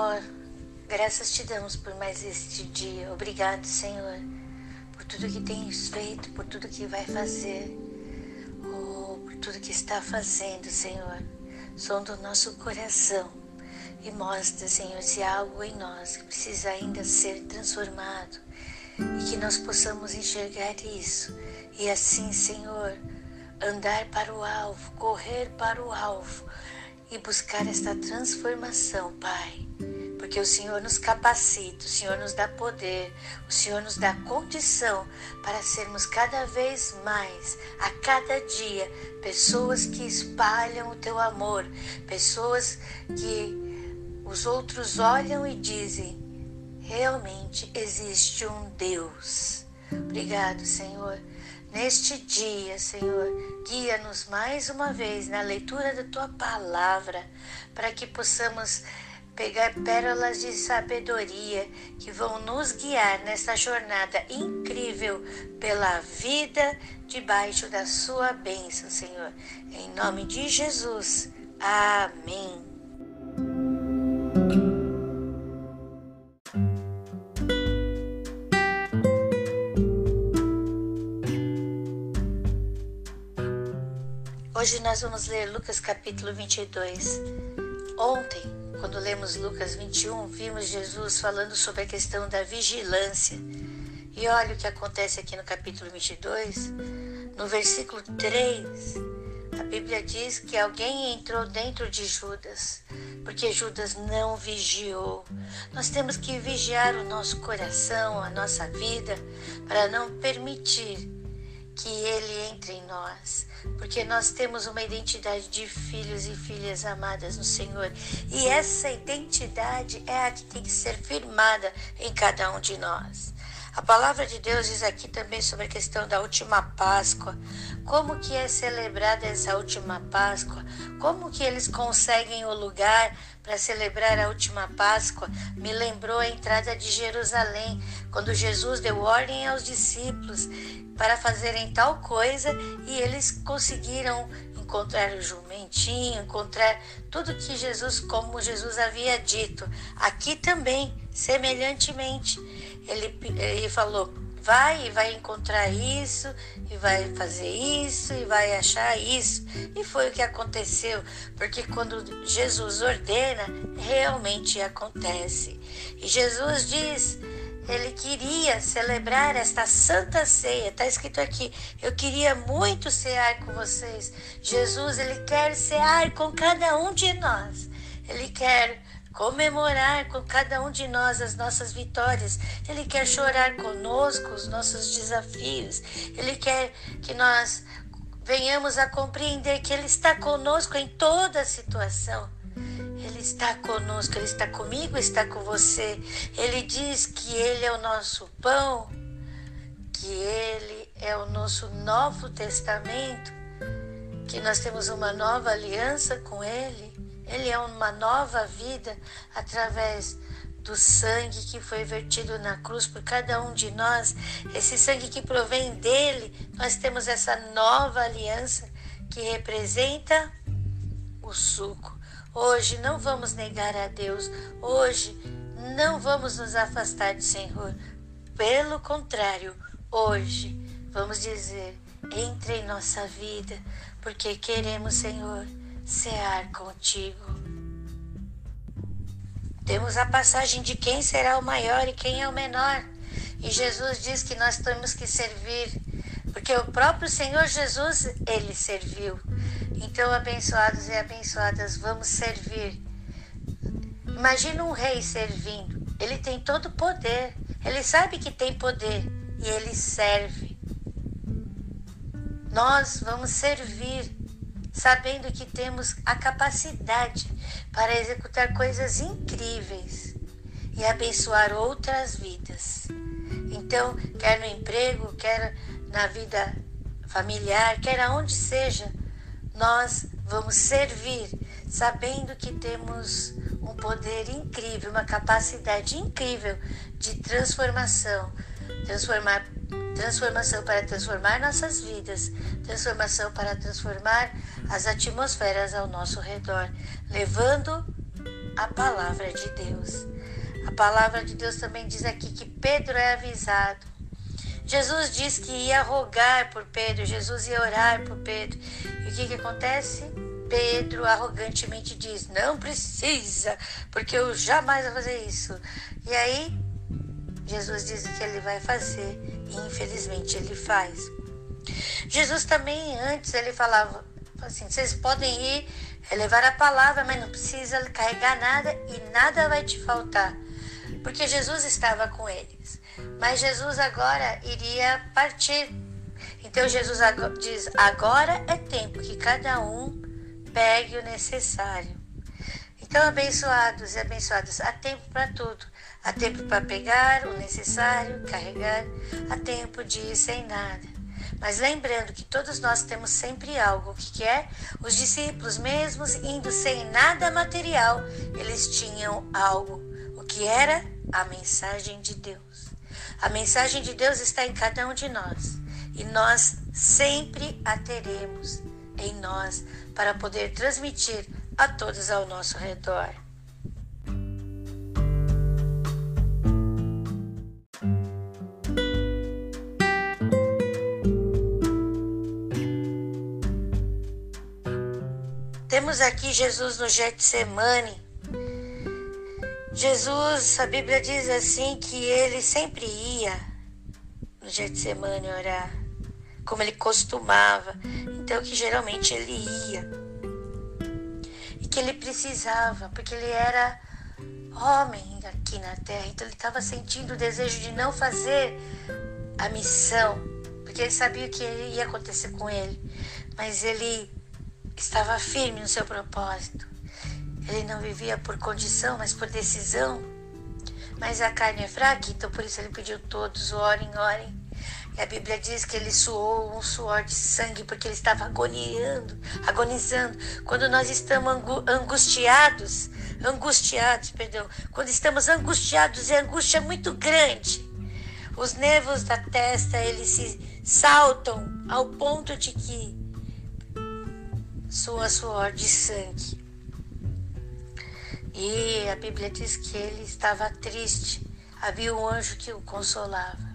Senhor, graças te damos por mais este dia. Obrigado, Senhor, por tudo que tens feito, por tudo que vai fazer, oh, por tudo que está fazendo, Senhor. Sonda o nosso coração e mostra, Senhor, se há algo em nós que precisa ainda ser transformado e que nós possamos enxergar isso e assim, Senhor, andar para o alvo, correr para o alvo e buscar esta transformação, Pai. Porque o Senhor nos capacita, o Senhor nos dá poder, o Senhor nos dá condição para sermos cada vez mais, a cada dia, pessoas que espalham o teu amor, pessoas que os outros olham e dizem: realmente existe um Deus. Obrigado, Senhor Neste dia, Senhor, guia-nos mais uma vez na leitura da tua palavra, para que possamos pegar pérolas de sabedoria que vão nos guiar nessa jornada incrível pela vida debaixo da sua bênção, Senhor. Em nome de Jesus. Amém. Hoje nós vamos ler Lucas capítulo 22. Ontem, quando lemos Lucas 21, vimos Jesus falando sobre a questão da vigilância. E olha o que acontece aqui no capítulo 22, no versículo 3. A Bíblia diz que alguém entrou dentro de Judas, porque Judas não vigiou. Nós temos que vigiar o nosso coração, a nossa vida, para não permitir que Ele entre em nós, porque nós temos uma identidade de filhos e filhas amadas no Senhor, e essa identidade é a que tem que ser firmada em cada um de nós. A palavra de Deus diz aqui também sobre a questão da última Páscoa. Como que é celebrada essa última Páscoa? Como que eles conseguem o lugar para celebrar a última Páscoa? Me lembrou a entrada de Jerusalém, quando Jesus deu ordem aos discípulos para fazerem tal coisa e eles conseguiram encontrar o jumentinho, encontrar tudo que Jesus, como Jesus havia dito. Aqui também, semelhantemente, ele, ele falou: vai e vai encontrar isso, e vai fazer isso, e vai achar isso. E foi o que aconteceu, porque quando Jesus ordena, realmente acontece. E Jesus diz ele queria celebrar esta santa ceia. Está escrito aqui: Eu queria muito cear com vocês. Jesus, ele quer cear com cada um de nós. Ele quer comemorar com cada um de nós as nossas vitórias. Ele quer chorar conosco os nossos desafios. Ele quer que nós venhamos a compreender que Ele está conosco em toda situação. Ele está conosco, Ele está comigo, está com você. Ele diz que Ele é o nosso pão, que Ele é o nosso Novo Testamento, que nós temos uma nova aliança com Ele. Ele é uma nova vida através do sangue que foi vertido na cruz por cada um de nós. Esse sangue que provém dele, nós temos essa nova aliança que representa o suco Hoje não vamos negar a Deus. Hoje não vamos nos afastar do Senhor. Pelo contrário, hoje vamos dizer: entre em nossa vida, porque queremos, Senhor, cear contigo. Temos a passagem de quem será o maior e quem é o menor. E Jesus diz que nós temos que servir, porque o próprio Senhor Jesus, ele serviu. Então, abençoados e abençoadas, vamos servir. Imagina um rei servindo. Ele tem todo o poder. Ele sabe que tem poder e ele serve. Nós vamos servir, sabendo que temos a capacidade para executar coisas incríveis e abençoar outras vidas. Então, quer no emprego, quer na vida familiar, quer aonde seja, nós vamos servir sabendo que temos um poder incrível, uma capacidade incrível de transformação, transformar transformação para transformar nossas vidas, transformação para transformar as atmosferas ao nosso redor, levando a palavra de Deus. A palavra de Deus também diz aqui que Pedro é avisado. Jesus diz que ia rogar por Pedro, Jesus ia orar por Pedro. E o que, que acontece? Pedro arrogantemente diz: Não precisa, porque eu jamais vou fazer isso. E aí, Jesus diz que ele vai fazer, e infelizmente ele faz. Jesus também, antes, ele falava assim: Vocês podem ir levar a palavra, mas não precisa carregar nada e nada vai te faltar. Porque Jesus estava com eles. Mas Jesus agora iria partir. Então Jesus diz: Agora é tempo que cada um pegue o necessário. Então, abençoados e abençoadas, há tempo para tudo. Há tempo para pegar o necessário, carregar, há tempo de ir sem nada. Mas lembrando que todos nós temos sempre algo. O que é? Os discípulos, mesmos indo sem nada material, eles tinham algo. O que era? A mensagem de Deus. A mensagem de Deus está em cada um de nós. E nós sempre a teremos em nós para poder transmitir a todos ao nosso redor. Temos aqui Jesus no Getsemane. Jesus, a Bíblia diz assim que ele sempre ia no Getsemane orar, como ele costumava então que geralmente ele ia. E que ele precisava, porque ele era homem aqui na terra, então ele estava sentindo o desejo de não fazer a missão, porque ele sabia o que ia acontecer com ele, mas ele estava firme no seu propósito. Ele não vivia por condição, mas por decisão. Mas a carne é fraca, então por isso ele pediu todos, orem, orem. E a Bíblia diz que ele suou um suor de sangue porque ele estava agoniando, agonizando. Quando nós estamos angustiados, angustiados, perdão, quando estamos angustiados, é angústia muito grande. Os nervos da testa, eles se saltam ao ponto de que sua suor de sangue. E a Bíblia diz que ele estava triste. Havia um anjo que o consolava.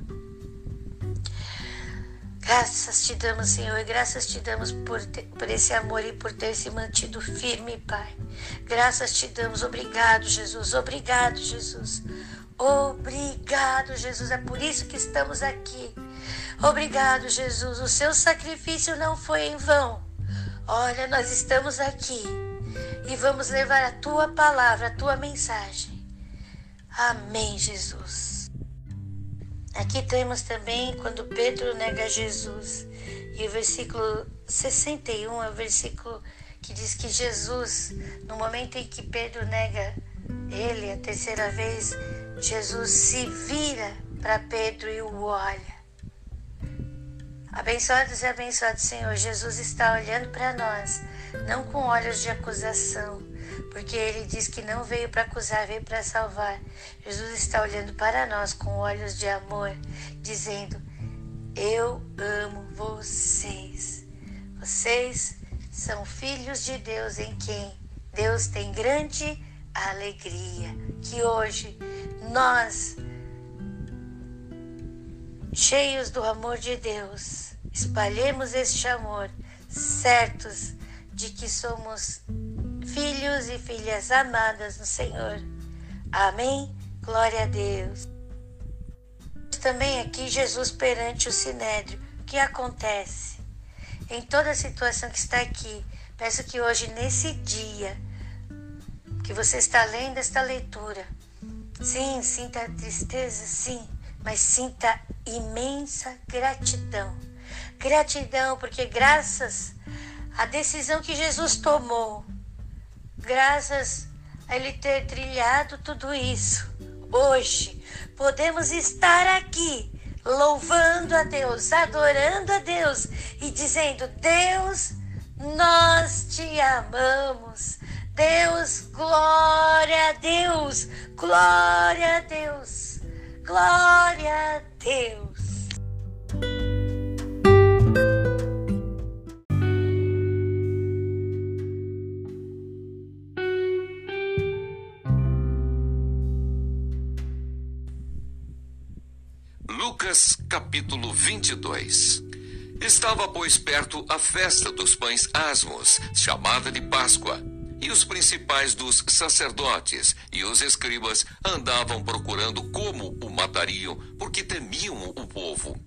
Graças te damos, Senhor, graças te damos por, ter, por esse amor e por ter se mantido firme, Pai. Graças te damos, obrigado, Jesus, obrigado, Jesus. Obrigado, Jesus, é por isso que estamos aqui. Obrigado, Jesus, o seu sacrifício não foi em vão. Olha, nós estamos aqui e vamos levar a tua palavra, a tua mensagem. Amém, Jesus. Aqui temos também quando Pedro nega Jesus. E o versículo 61 é o versículo que diz que Jesus, no momento em que Pedro nega ele a terceira vez, Jesus se vira para Pedro e o olha. Abençoados e abençoados, Senhor, Jesus está olhando para nós, não com olhos de acusação, porque ele diz que não veio para acusar, veio para salvar. Jesus está olhando para nós com olhos de amor, dizendo: Eu amo vocês. Vocês são filhos de Deus em quem Deus tem grande alegria. Que hoje nós, cheios do amor de Deus, espalhemos este amor, certos de que somos filhos e filhas amadas no Senhor. Amém? Glória a Deus. Também aqui Jesus perante o sinédrio. O que acontece? Em toda a situação que está aqui, peço que hoje, nesse dia, que você está lendo esta leitura, sim, sinta tristeza, sim, mas sinta imensa gratidão. Gratidão, porque graças à decisão que Jesus tomou, graças a Ele ter trilhado tudo isso, hoje podemos estar aqui louvando a Deus, adorando a Deus e dizendo: Deus, nós te amamos. Deus, glória a Deus, glória a Deus, glória a Deus. Capítulo 22 Estava, pois, perto a festa dos pães asmos, chamada de Páscoa. E os principais dos sacerdotes e os escribas andavam procurando como o matariam, porque temiam o povo.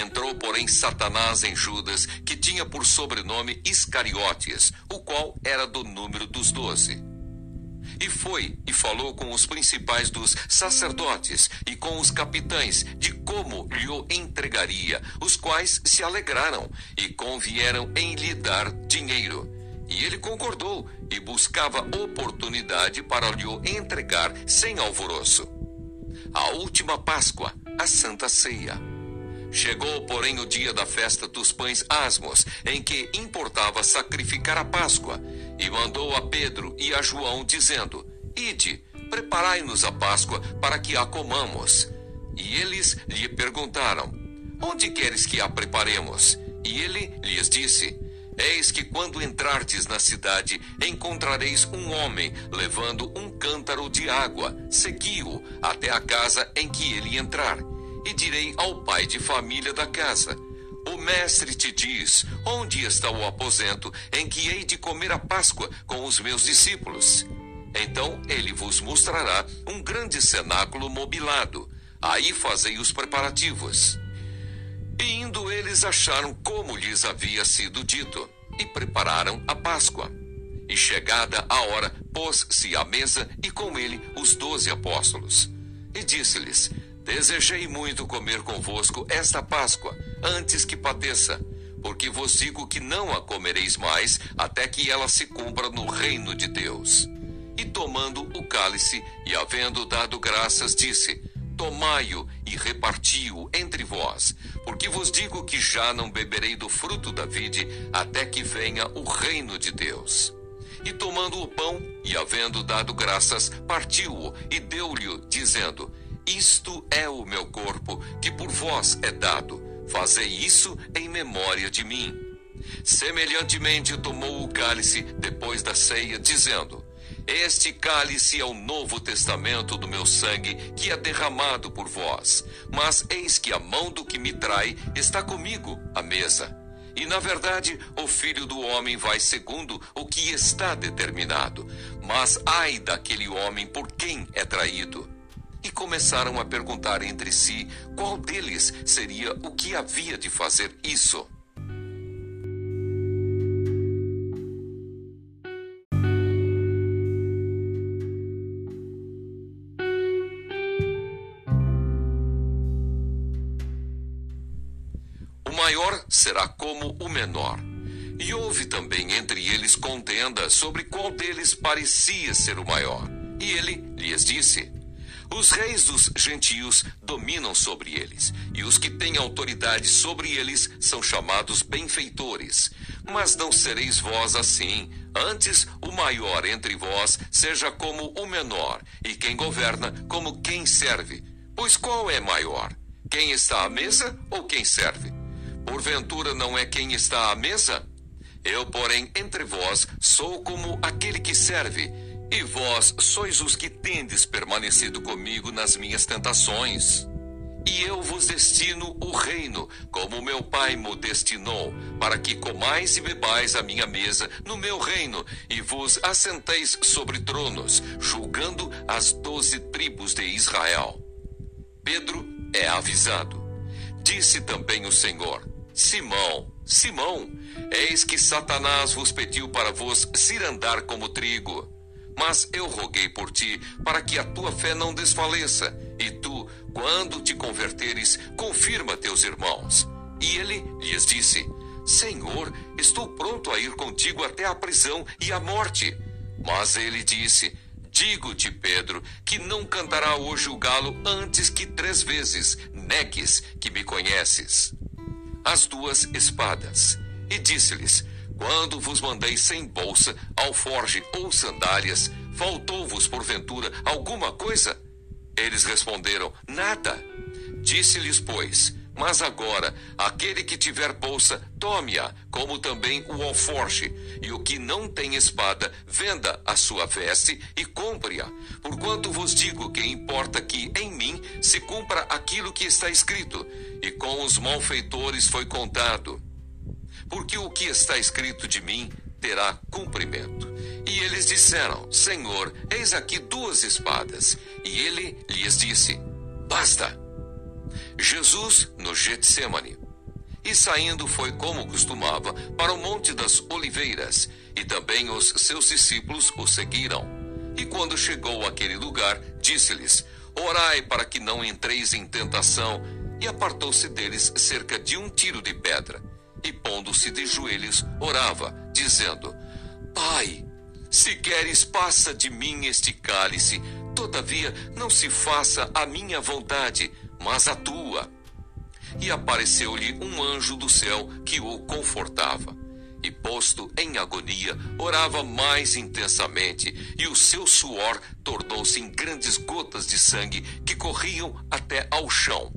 Entrou, porém, Satanás em Judas, que tinha por sobrenome Iscariotes, o qual era do número dos doze. E foi e falou com os principais dos sacerdotes e com os capitães de como lhe entregaria, os quais se alegraram e convieram em lhe dar dinheiro. E ele concordou e buscava oportunidade para lhe entregar sem alvoroço. A última Páscoa, a Santa Ceia. Chegou, porém, o dia da festa dos pães asmos, em que importava sacrificar a Páscoa, e mandou a Pedro e a João, dizendo: Ide, preparai-nos a Páscoa para que a comamos. E eles lhe perguntaram: Onde queres que a preparemos? E ele lhes disse: Eis que quando entrardes na cidade, encontrareis um homem levando um cântaro de água. Segui-o até a casa em que ele entrar e direi ao pai de família da casa: O mestre te diz: Onde está o aposento em que hei de comer a Páscoa com os meus discípulos? Então ele vos mostrará um grande cenáculo mobilado. Aí fazei os preparativos. E indo eles acharam como lhes havia sido dito, e prepararam a Páscoa. E chegada a hora, pôs-se à mesa e com ele os doze apóstolos. E disse-lhes: Desejei muito comer convosco esta Páscoa, antes que padeça, porque vos digo que não a comereis mais, até que ela se cumpra no reino de Deus. E tomando o cálice, e havendo dado graças, disse: Tomai-o e reparti-o entre vós, porque vos digo que já não beberei do fruto da vide, até que venha o reino de Deus. E tomando o pão, e havendo dado graças, partiu-o e deu-lhe, dizendo: isto é o meu corpo, que por vós é dado. Fazei isso em memória de mim. Semelhantemente tomou o cálice depois da ceia, dizendo: Este cálice é o novo testamento do meu sangue, que é derramado por vós. Mas eis que a mão do que me trai está comigo à mesa. E na verdade, o filho do homem vai segundo o que está determinado. Mas ai daquele homem por quem é traído e começaram a perguntar entre si qual deles seria o que havia de fazer isso. O maior será como o menor. E houve também entre eles contenda sobre qual deles parecia ser o maior. E ele lhes disse: os reis dos gentios dominam sobre eles, e os que têm autoridade sobre eles são chamados benfeitores. Mas não sereis vós assim. Antes, o maior entre vós seja como o menor, e quem governa como quem serve. Pois qual é maior? Quem está à mesa ou quem serve? Porventura não é quem está à mesa? Eu, porém, entre vós sou como aquele que serve. E vós sois os que tendes permanecido comigo nas minhas tentações. E eu vos destino o reino, como meu Pai me destinou, para que comais e bebais a minha mesa no meu reino, e vos assenteis sobre tronos, julgando as doze tribos de Israel. Pedro é avisado. Disse também o Senhor: Simão, Simão, eis que Satanás vos pediu para vos cirandar como trigo. Mas eu roguei por ti, para que a tua fé não desfaleça, e tu, quando te converteres, confirma teus irmãos. E ele lhes disse: Senhor, estou pronto a ir contigo até a prisão e a morte. Mas ele disse: Digo-te, Pedro, que não cantará hoje o galo antes que três vezes negues que me conheces. As duas espadas. E disse-lhes: quando vos mandei sem bolsa, alforge ou sandálias, faltou-vos porventura alguma coisa? Eles responderam: Nada. Disse-lhes, pois: Mas agora, aquele que tiver bolsa, tome-a, como também o alforje, e o que não tem espada, venda a sua veste e compre-a. Porquanto vos digo que importa que em mim se cumpra aquilo que está escrito, e com os malfeitores foi contado. Porque o que está escrito de mim terá cumprimento. E eles disseram: Senhor, eis aqui duas espadas. E ele lhes disse: Basta. Jesus no Getsemane. E saindo foi como costumava para o Monte das Oliveiras, e também os seus discípulos o seguiram. E quando chegou àquele lugar, disse-lhes: Orai para que não entreis em tentação. E apartou-se deles cerca de um tiro de pedra. E pondo-se de joelhos, orava, dizendo: Pai, se queres, passa de mim este cálice. Todavia, não se faça a minha vontade, mas a tua. E apareceu-lhe um anjo do céu que o confortava. E posto em agonia, orava mais intensamente, e o seu suor tornou-se em grandes gotas de sangue que corriam até ao chão.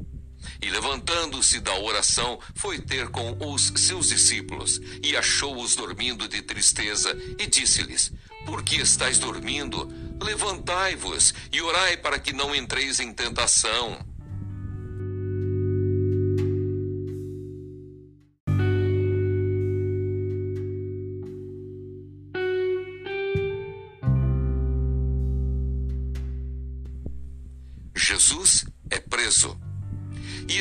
E levantando-se da oração, foi ter com os seus discípulos, e achou-os dormindo de tristeza, e disse-lhes: Por que estáis dormindo? Levantai-vos e orai para que não entreis em tentação.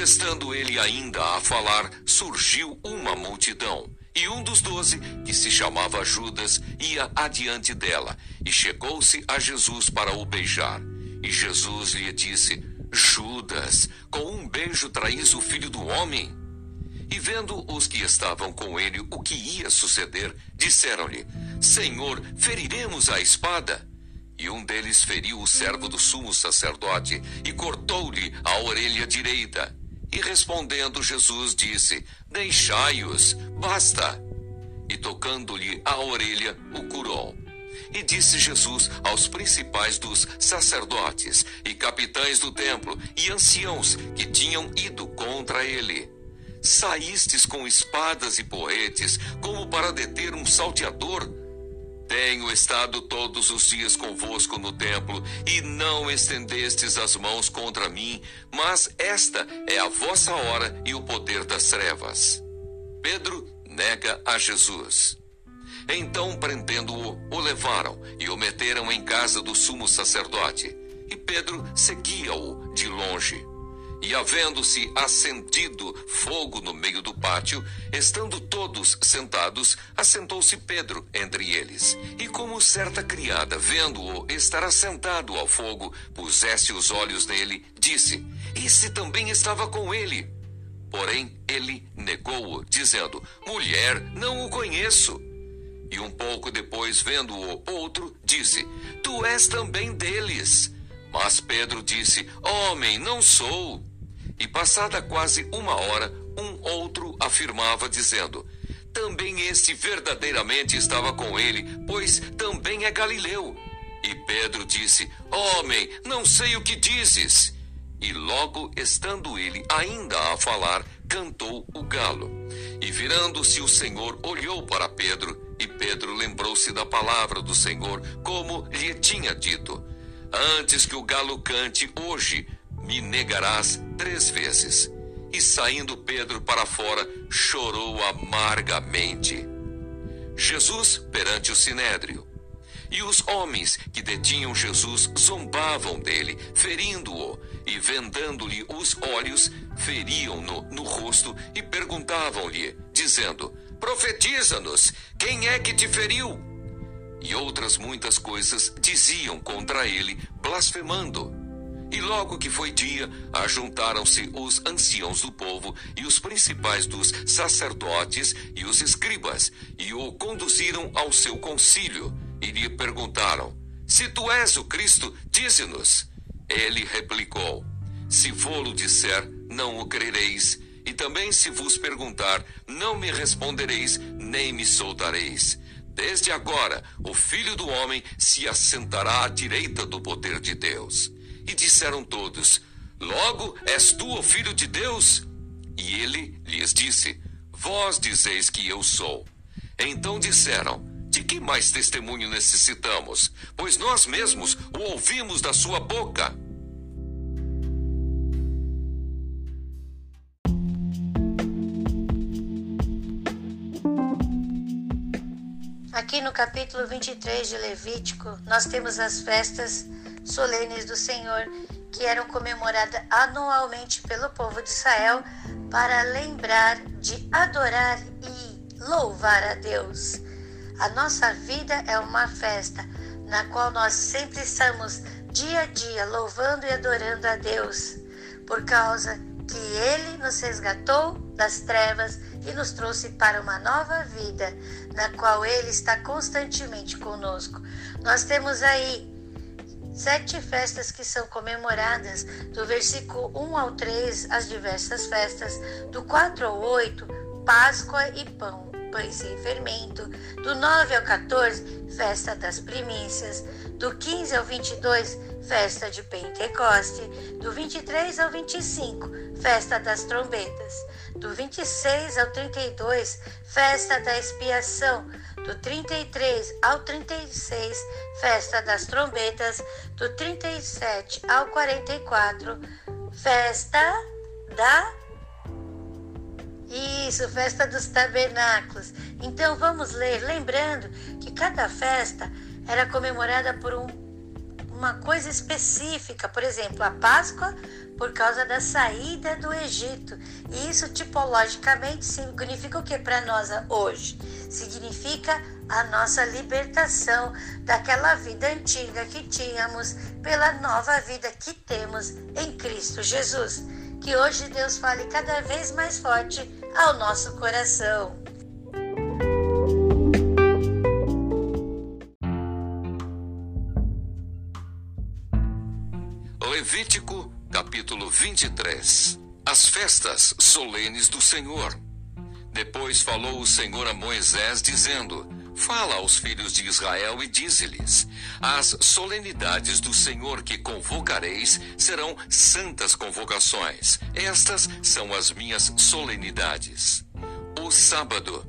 Estando ele ainda a falar, surgiu uma multidão. E um dos doze, que se chamava Judas, ia adiante dela, e chegou-se a Jesus para o beijar. E Jesus lhe disse: Judas, com um beijo traís o filho do homem? E vendo os que estavam com ele o que ia suceder, disseram-lhe: Senhor, feriremos a espada? E um deles feriu o servo do sumo sacerdote e cortou-lhe a orelha direita. E respondendo Jesus disse: Deixai-os, basta. E tocando-lhe a orelha, o curou. E disse Jesus aos principais dos sacerdotes e capitães do templo e anciãos que tinham ido contra ele: Saístes com espadas e poetes, como para deter um salteador? Tenho estado todos os dias convosco no templo, e não estendestes as mãos contra mim, mas esta é a vossa hora e o poder das trevas. Pedro nega a Jesus. Então, prendendo-o, o levaram e o meteram em casa do sumo sacerdote. E Pedro seguia-o de longe. E havendo-se acendido fogo no meio do pátio, estando todos sentados, assentou-se Pedro entre eles. E como certa criada, vendo-o estar assentado ao fogo, pusesse os olhos nele, disse: Esse também estava com ele. Porém, ele negou-o, dizendo: Mulher, não o conheço. E um pouco depois, vendo-o outro, disse: Tu és também deles. Mas Pedro disse: Homem, não sou. E passada quase uma hora, um outro afirmava, dizendo: Também este verdadeiramente estava com ele, pois também é Galileu. E Pedro disse: Homem, não sei o que dizes. E logo, estando ele ainda a falar, cantou o galo. E virando-se o Senhor, olhou para Pedro, e Pedro lembrou-se da palavra do Senhor, como lhe tinha dito: Antes que o galo cante hoje, me negarás três vezes. E saindo Pedro para fora, chorou amargamente. Jesus perante o sinédrio. E os homens que detinham Jesus zombavam dele, ferindo-o, e vendando-lhe os olhos, feriam-no no rosto e perguntavam-lhe, dizendo: Profetiza-nos, quem é que te feriu? E outras muitas coisas diziam contra ele, blasfemando. E logo que foi dia, ajuntaram-se os anciãos do povo e os principais dos sacerdotes e os escribas, e o conduziram ao seu concílio, e lhe perguntaram: Se tu és o Cristo, dize-nos. Ele replicou: Se vou-lo disser, não o crereis, e também se vos perguntar, não me respondereis, nem me soltareis. Desde agora, o Filho do Homem se assentará à direita do poder de Deus. E disseram todos: Logo és tu o filho de Deus? E ele lhes disse: Vós dizeis que eu sou. Então disseram: De que mais testemunho necessitamos? Pois nós mesmos o ouvimos da sua boca. Aqui no capítulo 23 de Levítico, nós temos as festas solenes do Senhor que eram comemoradas anualmente pelo povo de Israel para lembrar de adorar e louvar a Deus. A nossa vida é uma festa na qual nós sempre estamos dia a dia louvando e adorando a Deus, por causa que Ele nos resgatou das trevas e nos trouxe para uma nova vida, na qual Ele está constantemente conosco. Nós temos aí sete festas que são comemoradas, do versículo 1 ao 3, as diversas festas, do 4 ao 8, Páscoa e pão, pães sem fermento, do 9 ao 14, festa das primícias, do 15 ao 22, festa de Pentecoste, do 23 ao 25, festa das trombetas, do 26 ao 32, festa da expiação, do 33 ao 36, festa das trombetas, do 37 ao 44, festa da isso, festa dos tabernáculos. Então vamos ler, lembrando que cada festa era comemorada por um, uma coisa específica. Por exemplo, a Páscoa por causa da saída do Egito. E isso tipologicamente significa o que para nós hoje? Significa a nossa libertação daquela vida antiga que tínhamos pela nova vida que temos em Cristo Jesus. Que hoje Deus fale cada vez mais forte ao nosso coração. Levítico capítulo 23 As festas solenes do Senhor. Depois falou o Senhor a Moisés, dizendo: Fala aos filhos de Israel e dize-lhes: As solenidades do Senhor que convocareis serão santas convocações. Estas são as minhas solenidades. O sábado.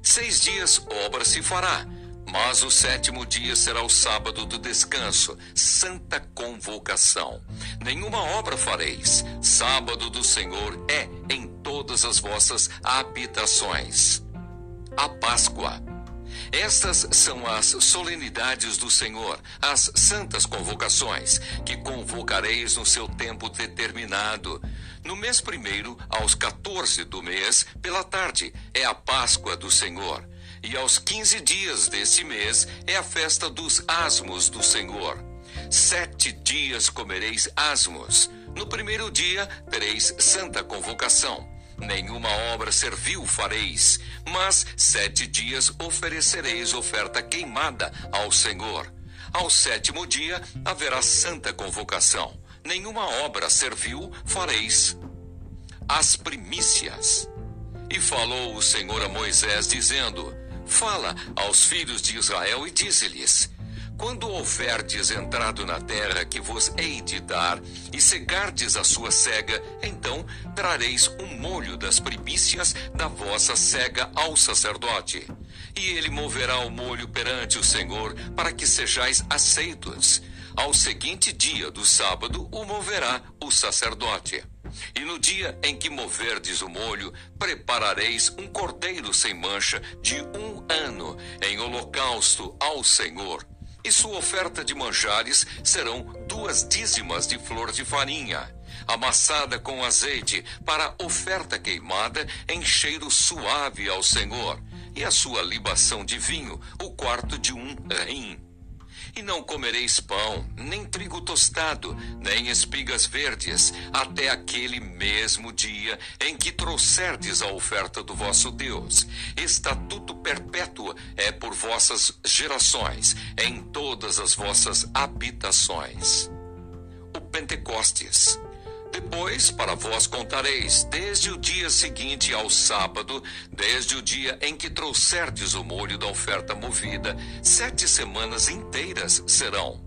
Seis dias obra se fará mas o sétimo dia será o sábado do descanso, santa convocação. Nenhuma obra fareis. Sábado do Senhor é em todas as vossas habitações. A Páscoa. Estas são as solenidades do Senhor, as santas convocações, que convocareis no seu tempo determinado. No mês primeiro, aos 14 do mês, pela tarde, é a Páscoa do Senhor. E aos quinze dias desse mês é a festa dos asmos do Senhor. Sete dias comereis asmos. No primeiro dia tereis santa convocação. Nenhuma obra servil fareis, mas sete dias oferecereis oferta queimada ao Senhor. Ao sétimo dia haverá santa convocação. Nenhuma obra servil fareis. As primícias. E falou o Senhor a Moisés, dizendo: Fala aos filhos de Israel e dize-lhes: Quando houverdes entrado na terra que vos hei de dar, e cegardes a sua cega, então trareis um molho das primícias da vossa cega ao sacerdote. E ele moverá o molho perante o Senhor, para que sejais aceitos. Ao seguinte dia do sábado o moverá o sacerdote. E no dia em que moverdes o molho, preparareis um cordeiro sem mancha de um ano em holocausto ao Senhor. E sua oferta de manjares serão duas dízimas de flor de farinha, amassada com azeite, para oferta queimada em cheiro suave ao Senhor. E a sua libação de vinho, o quarto de um rim e não comereis pão, nem trigo tostado, nem espigas verdes, até aquele mesmo dia em que trouxerdes a oferta do vosso Deus. Estatuto perpétuo é por vossas gerações, em todas as vossas habitações. O Pentecostes. Depois, para vós contareis, desde o dia seguinte ao sábado, desde o dia em que trouxerdes o molho da oferta movida, sete semanas inteiras serão.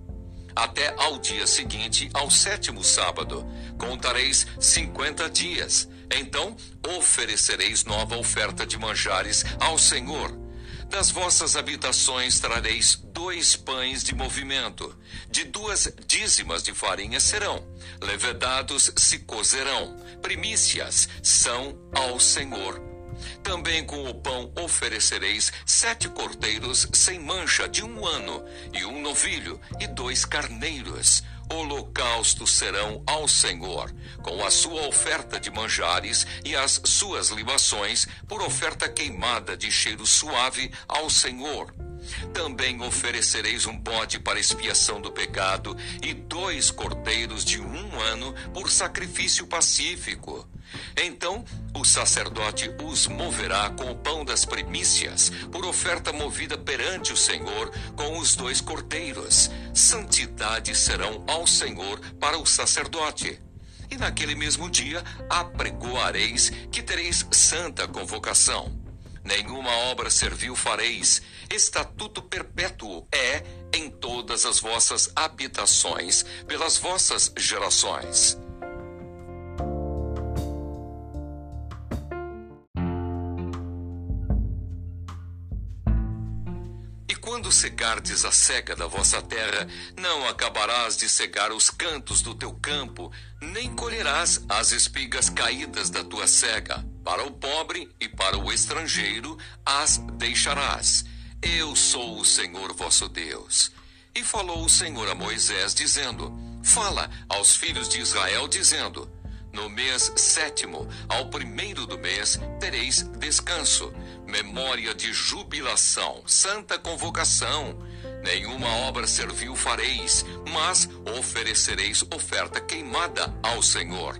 Até ao dia seguinte, ao sétimo sábado, contareis cinquenta dias. Então oferecereis nova oferta de manjares ao Senhor. Das vossas habitações trareis dois pães de movimento, de duas dízimas de farinha serão, levedados se cozerão, primícias são ao Senhor. Também com o pão oferecereis sete cordeiros sem mancha de um ano, e um novilho, e dois carneiros holocaustos serão ao Senhor, com a sua oferta de manjares e as suas libações, por oferta queimada de cheiro suave ao Senhor. Também oferecereis um bode para expiação do pecado e dois cordeiros de um ano por sacrifício pacífico. Então o sacerdote os moverá com o pão das primícias, por oferta movida perante o Senhor, com os dois cordeiros. Santidade serão ao Senhor para o sacerdote. E naquele mesmo dia apregoareis que tereis santa convocação. Nenhuma obra servil fareis, estatuto perpétuo é em todas as vossas habitações, pelas vossas gerações. Quando cegardes a cega da vossa terra, não acabarás de cegar os cantos do teu campo, nem colherás as espigas caídas da tua cega. Para o pobre e para o estrangeiro as deixarás. Eu sou o Senhor vosso Deus. E falou o Senhor a Moisés, dizendo: Fala aos filhos de Israel, dizendo: No mês sétimo, ao primeiro do mês, tereis descanso memória de jubilação, santa convocação. Nenhuma obra servil fareis, mas oferecereis oferta queimada ao Senhor.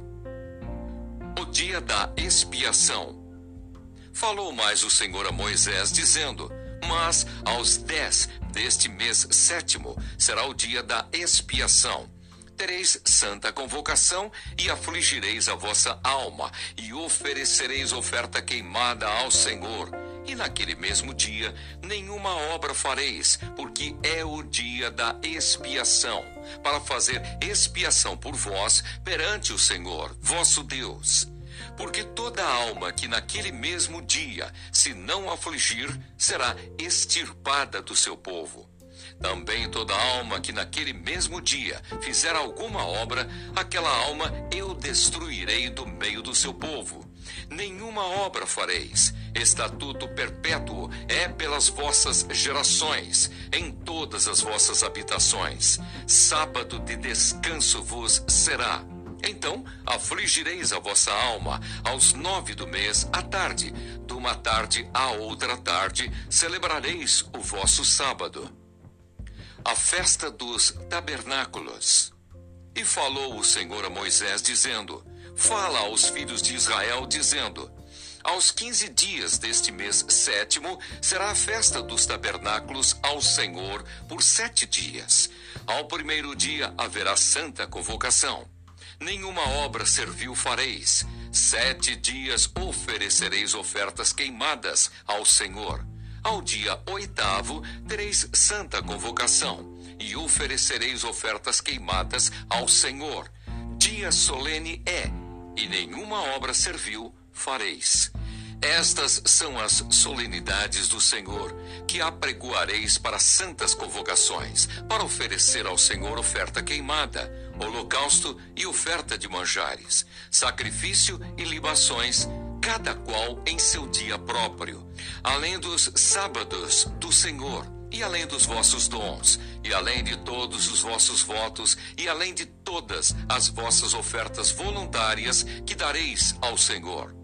O dia da expiação. Falou mais o Senhor a Moisés, dizendo: Mas aos dez deste mês sétimo será o dia da expiação tereis santa convocação e afligireis a vossa alma, e oferecereis oferta queimada ao Senhor. E naquele mesmo dia nenhuma obra fareis, porque é o dia da expiação, para fazer expiação por vós perante o Senhor, vosso Deus. Porque toda alma que naquele mesmo dia se não afligir será extirpada do seu povo. Também toda alma que naquele mesmo dia fizer alguma obra, aquela alma eu destruirei do meio do seu povo. Nenhuma obra fareis. Estatuto perpétuo é pelas vossas gerações, em todas as vossas habitações. Sábado de descanso vos será. Então afligireis a vossa alma aos nove do mês à tarde, de uma tarde à outra tarde, celebrareis o vosso sábado a festa dos tabernáculos. E falou o Senhor a Moisés, dizendo: Fala aos filhos de Israel, dizendo: Aos quinze dias deste mês sétimo será a festa dos tabernáculos ao Senhor por sete dias. Ao primeiro dia haverá santa convocação. Nenhuma obra servil fareis. Sete dias oferecereis ofertas queimadas ao Senhor. Ao dia oitavo tereis santa convocação, e oferecereis ofertas queimadas ao Senhor. Dia solene é, e nenhuma obra servil fareis. Estas são as solenidades do Senhor, que apregoareis para santas convocações, para oferecer ao Senhor oferta queimada, holocausto e oferta de manjares, sacrifício e libações, cada qual em seu dia próprio, além dos sábados do Senhor, e além dos vossos dons, e além de todos os vossos votos, e além de todas as vossas ofertas voluntárias que dareis ao Senhor.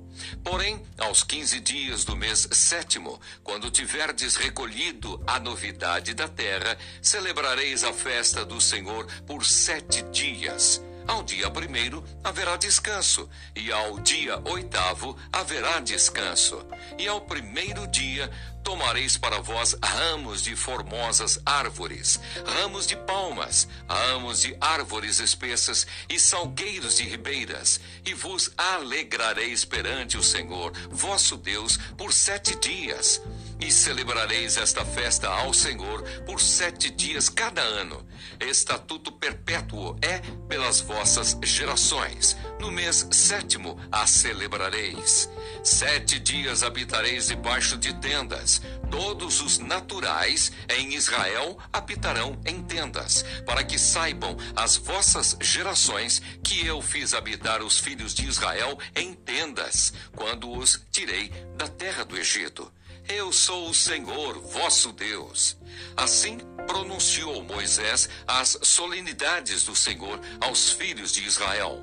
Porém, aos quinze dias do mês sétimo, quando tiverdes recolhido a novidade da terra, celebrareis a festa do Senhor por sete dias ao dia primeiro haverá descanso, e ao dia oitavo haverá descanso. E ao primeiro dia tomareis para vós ramos de formosas árvores, ramos de palmas, ramos de árvores espessas e salgueiros de ribeiras, e vos alegrareis perante o Senhor, vosso Deus, por sete dias E celebrareis esta festa ao Senhor por sete dias cada ano. Estatuto perpétuo é pelas vossas gerações. No mês sétimo a celebrareis. Sete dias habitareis debaixo de tendas. Todos os naturais em Israel habitarão em tendas, para que saibam as vossas gerações que eu fiz habitar os filhos de Israel em tendas, quando os tirei da terra do Egito. Eu sou o Senhor, vosso Deus. Assim pronunciou Moisés as solenidades do Senhor aos filhos de Israel.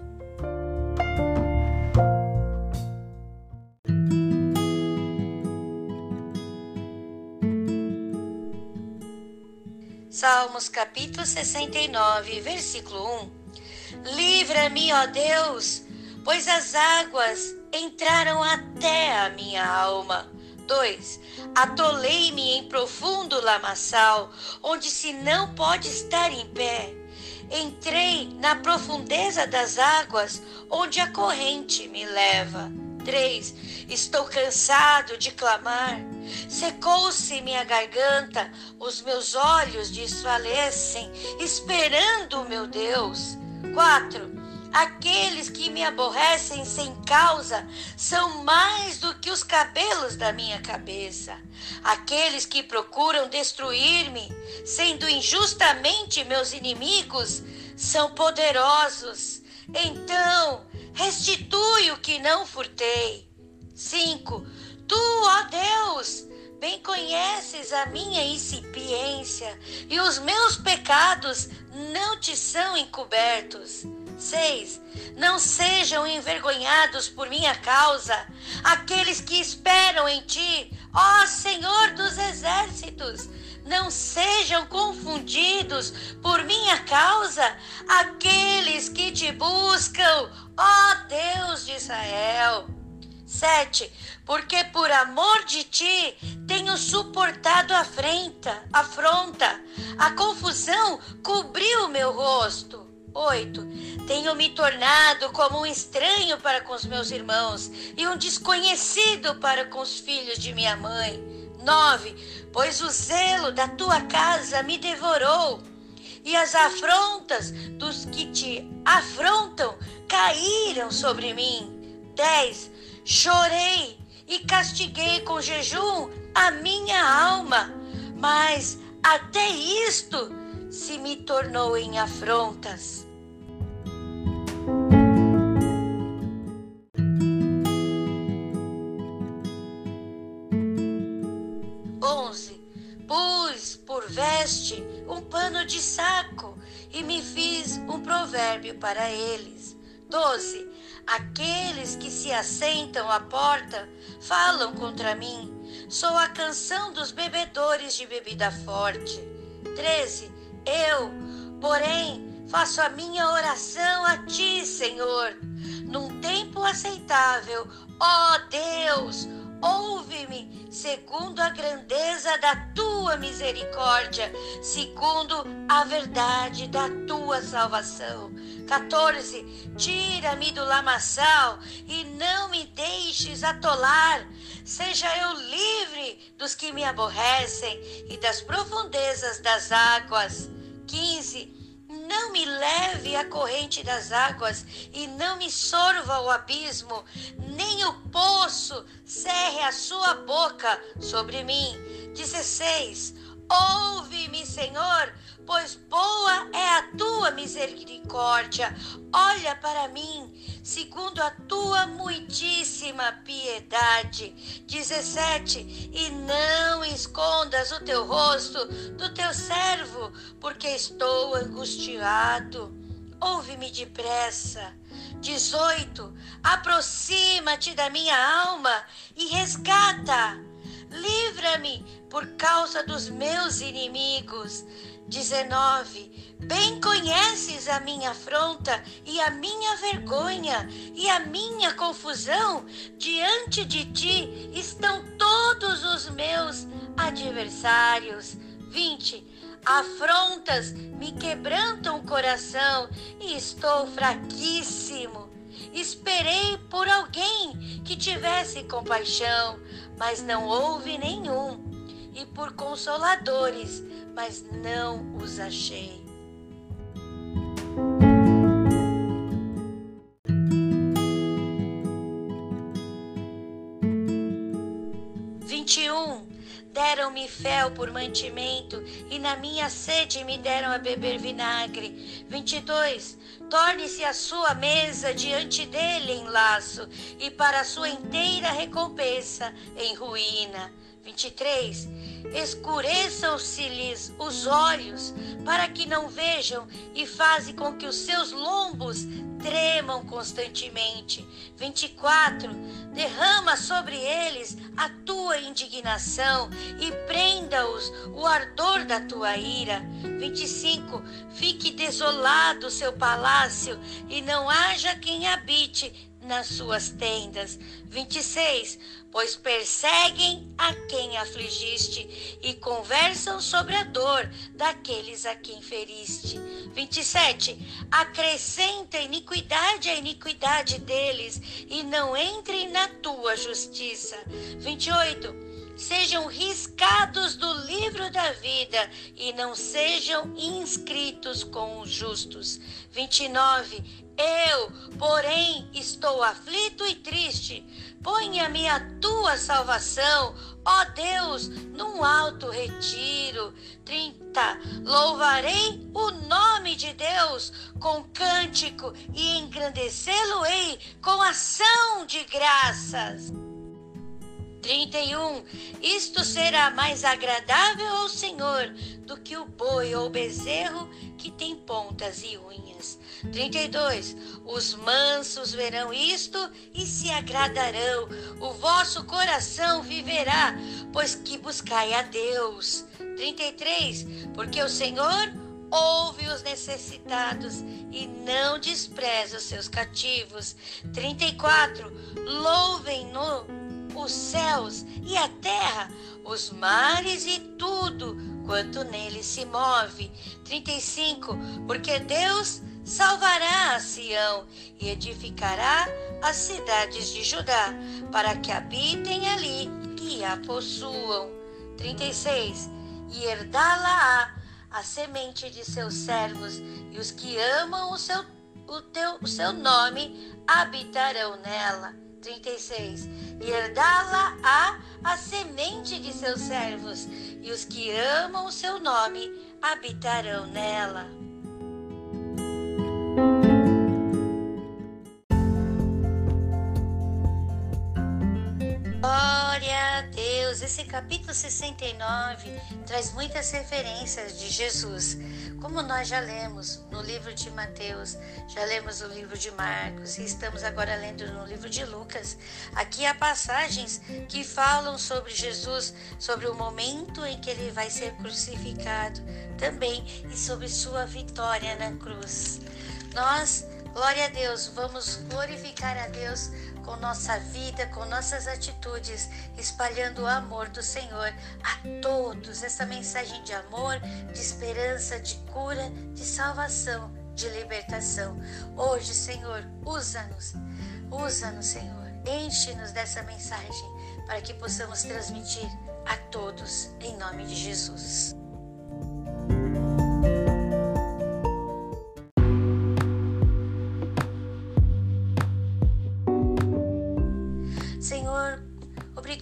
Salmos capítulo 69, versículo 1. Livra-me, ó Deus, pois as águas entraram até a minha alma. 2. Atolei-me em profundo lamaçal, onde se não pode estar em pé. Entrei na profundeza das águas, onde a corrente me leva. 3. Estou cansado de clamar. Secou-se minha garganta, os meus olhos desfalecem, esperando o meu Deus. 4. Aqueles que me aborrecem sem causa são mais do que os cabelos da minha cabeça. Aqueles que procuram destruir-me, sendo injustamente meus inimigos, são poderosos. Então, restitui o que não furtei. 5. Tu, ó Deus, bem conheces a minha incipiência e os meus pecados não te são encobertos. 6. Não sejam envergonhados por minha causa aqueles que esperam em ti, ó Senhor dos exércitos. Não sejam confundidos por minha causa aqueles que te buscam, ó Deus de Israel. 7. Porque por amor de ti tenho suportado afrenta, afronta, a confusão cobriu meu rosto. 8. Tenho me tornado como um estranho para com os meus irmãos e um desconhecido para com os filhos de minha mãe. 9. Pois o zelo da tua casa me devorou e as afrontas dos que te afrontam caíram sobre mim. 10. Chorei e castiguei com jejum a minha alma, mas até isto se me tornou em afrontas. Onze, pus por veste um pano de saco e me fiz um provérbio para eles. Doze, aqueles que se assentam à porta falam contra mim. Sou a canção dos bebedores de bebida forte. 13. Eu, porém, faço a minha oração a ti, Senhor, num tempo aceitável. Ó Deus, ouve-me segundo a grandeza da tua misericórdia, segundo a verdade da tua salvação. 14. Tira-me do lamaçal e não me deixes atolar. Seja eu livre dos que me aborrecem e das profundezas das águas. 15. Não me leve à corrente das águas e não me sorva o abismo, nem o poço cerre a sua boca sobre mim. 16. Ouve-me, Senhor, pois boa é a tua misericórdia. Olha para mim, segundo a tua muitíssima piedade. 17. E não escondas o teu rosto do teu servo, porque estou angustiado. Ouve-me depressa. 18. Aproxima-te da minha alma e resgata. Livra-me por causa dos meus inimigos. 19. Bem conheces a minha afronta e a minha vergonha e a minha confusão. Diante de ti estão todos os meus adversários. 20. Afrontas me quebrantam o coração e estou fraquíssimo. Esperei por alguém que tivesse compaixão, mas não houve nenhum, e por consoladores, mas não os achei. Deram-me fel por mantimento, e na minha sede me deram a beber vinagre. 22. Torne-se a sua mesa diante dele em laço, e para a sua inteira recompensa em ruína. 23. Escureçam-se-lhes os olhos, para que não vejam, e faze com que os seus lombos tremam constantemente. 24. Derrama sobre eles a tua indignação e prenda-os o ardor da tua ira. 25. Fique desolado o seu palácio e não haja quem habite nas suas tendas. 26. Pois perseguem a quem afligiste e conversam sobre a dor daqueles a quem feriste. 27. Acrescenta iniquidade à iniquidade deles e não entrem na tua justiça. 28 sejam riscados do livro da vida e não sejam inscritos com os justos. 29. Eu, porém, estou aflito e triste. Ponha-me a tua salvação, ó Deus, num alto retiro. 30. Louvarei o nome de Deus com cântico e engrandecê-lo-ei com ação de graças. 31. Isto será mais agradável ao Senhor do que o boi ou o bezerro que tem pontas e unhas. 32. Os mansos verão isto e se agradarão. O vosso coração viverá, pois que buscai a Deus. 33. Porque o Senhor ouve os necessitados e não despreza os seus cativos. 34. Louvem-no os céus e a terra, os mares e tudo quanto nele se move. 35. Porque Deus salvará a Sião e edificará as cidades de Judá, para que habitem ali e a possuam. 36. E herdá-la-á a semente de seus servos, e os que amam o seu, o teu, o seu nome habitarão nela. 36. E herdá-la-á a semente de seus servos, e os que amam o seu nome habitarão nela. Esse capítulo 69 traz muitas referências de Jesus. Como nós já lemos no livro de Mateus, já lemos no livro de Marcos e estamos agora lendo no livro de Lucas, aqui há passagens que falam sobre Jesus, sobre o momento em que ele vai ser crucificado também e sobre sua vitória na cruz. Nós, glória a Deus, vamos glorificar a Deus com nossa vida, com nossas atitudes, espalhando o amor do Senhor a todos. Essa mensagem de amor, de esperança, de cura, de salvação, de libertação. Hoje, Senhor, usa-nos, usa-nos, Senhor, enche-nos dessa mensagem para que possamos transmitir a todos, em nome de Jesus.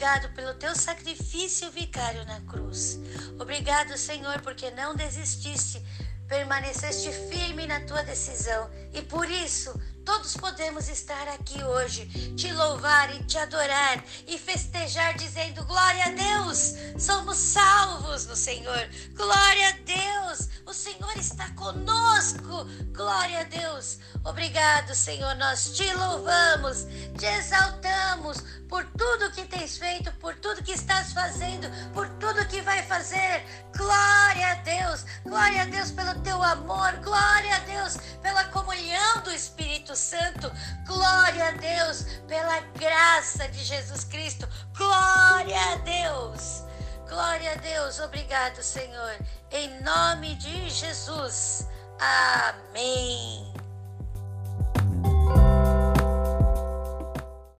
Obrigado pelo teu sacrifício vicário na cruz. Obrigado, Senhor, porque não desististe, permaneceste firme na tua decisão e por isso todos podemos estar aqui hoje, te louvar e te adorar e festejar, dizendo: Glória a Deus, somos salvos no Senhor. Glória a Deus, o Senhor está conosco. Glória a Deus. Obrigado, Senhor. Nós te louvamos, te exaltamos por tudo que tens feito, por tudo que estás fazendo, por tudo que vai fazer. Glória a Deus. Glória a Deus pelo teu amor. Glória a Deus pela comunhão do Espírito Santo. Glória a Deus pela graça de Jesus Cristo. Glória a Deus. Glória a Deus. Obrigado, Senhor. Em nome de Jesus. Amém.